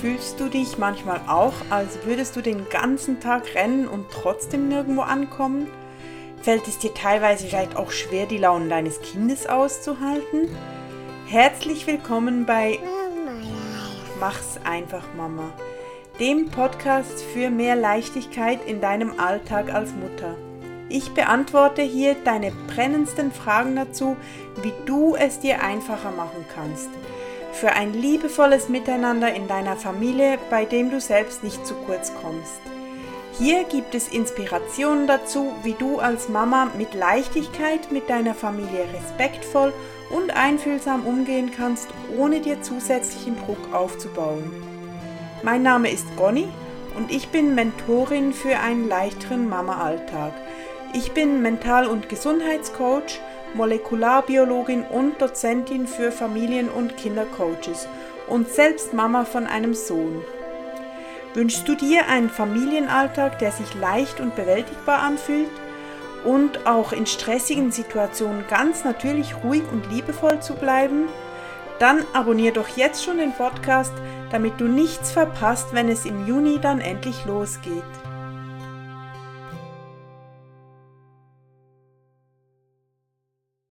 Fühlst du dich manchmal auch, als würdest du den ganzen Tag rennen und trotzdem nirgendwo ankommen? Fällt es dir teilweise vielleicht auch schwer, die Launen deines Kindes auszuhalten? Herzlich willkommen bei Mach's einfach, Mama, dem Podcast für mehr Leichtigkeit in deinem Alltag als Mutter. Ich beantworte hier deine brennendsten Fragen dazu, wie du es dir einfacher machen kannst – für ein liebevolles Miteinander in deiner Familie, bei dem du selbst nicht zu kurz kommst. Hier gibt es Inspirationen dazu, wie du als Mama mit Leichtigkeit mit deiner Familie respektvoll und einfühlsam umgehen kannst, ohne dir zusätzlichen Druck aufzubauen. Mein Name ist Gonny und ich bin Mentorin für einen leichteren Mama-Alltag. Ich bin Mental- und Gesundheitscoach Molekularbiologin und Dozentin für Familien- und Kindercoaches und selbst Mama von einem Sohn. Wünschst du dir einen Familienalltag, der sich leicht und bewältigbar anfühlt und auch in stressigen Situationen ganz natürlich ruhig und liebevoll zu bleiben? Dann abonnier doch jetzt schon den Podcast, damit du nichts verpasst, wenn es im Juni dann endlich losgeht.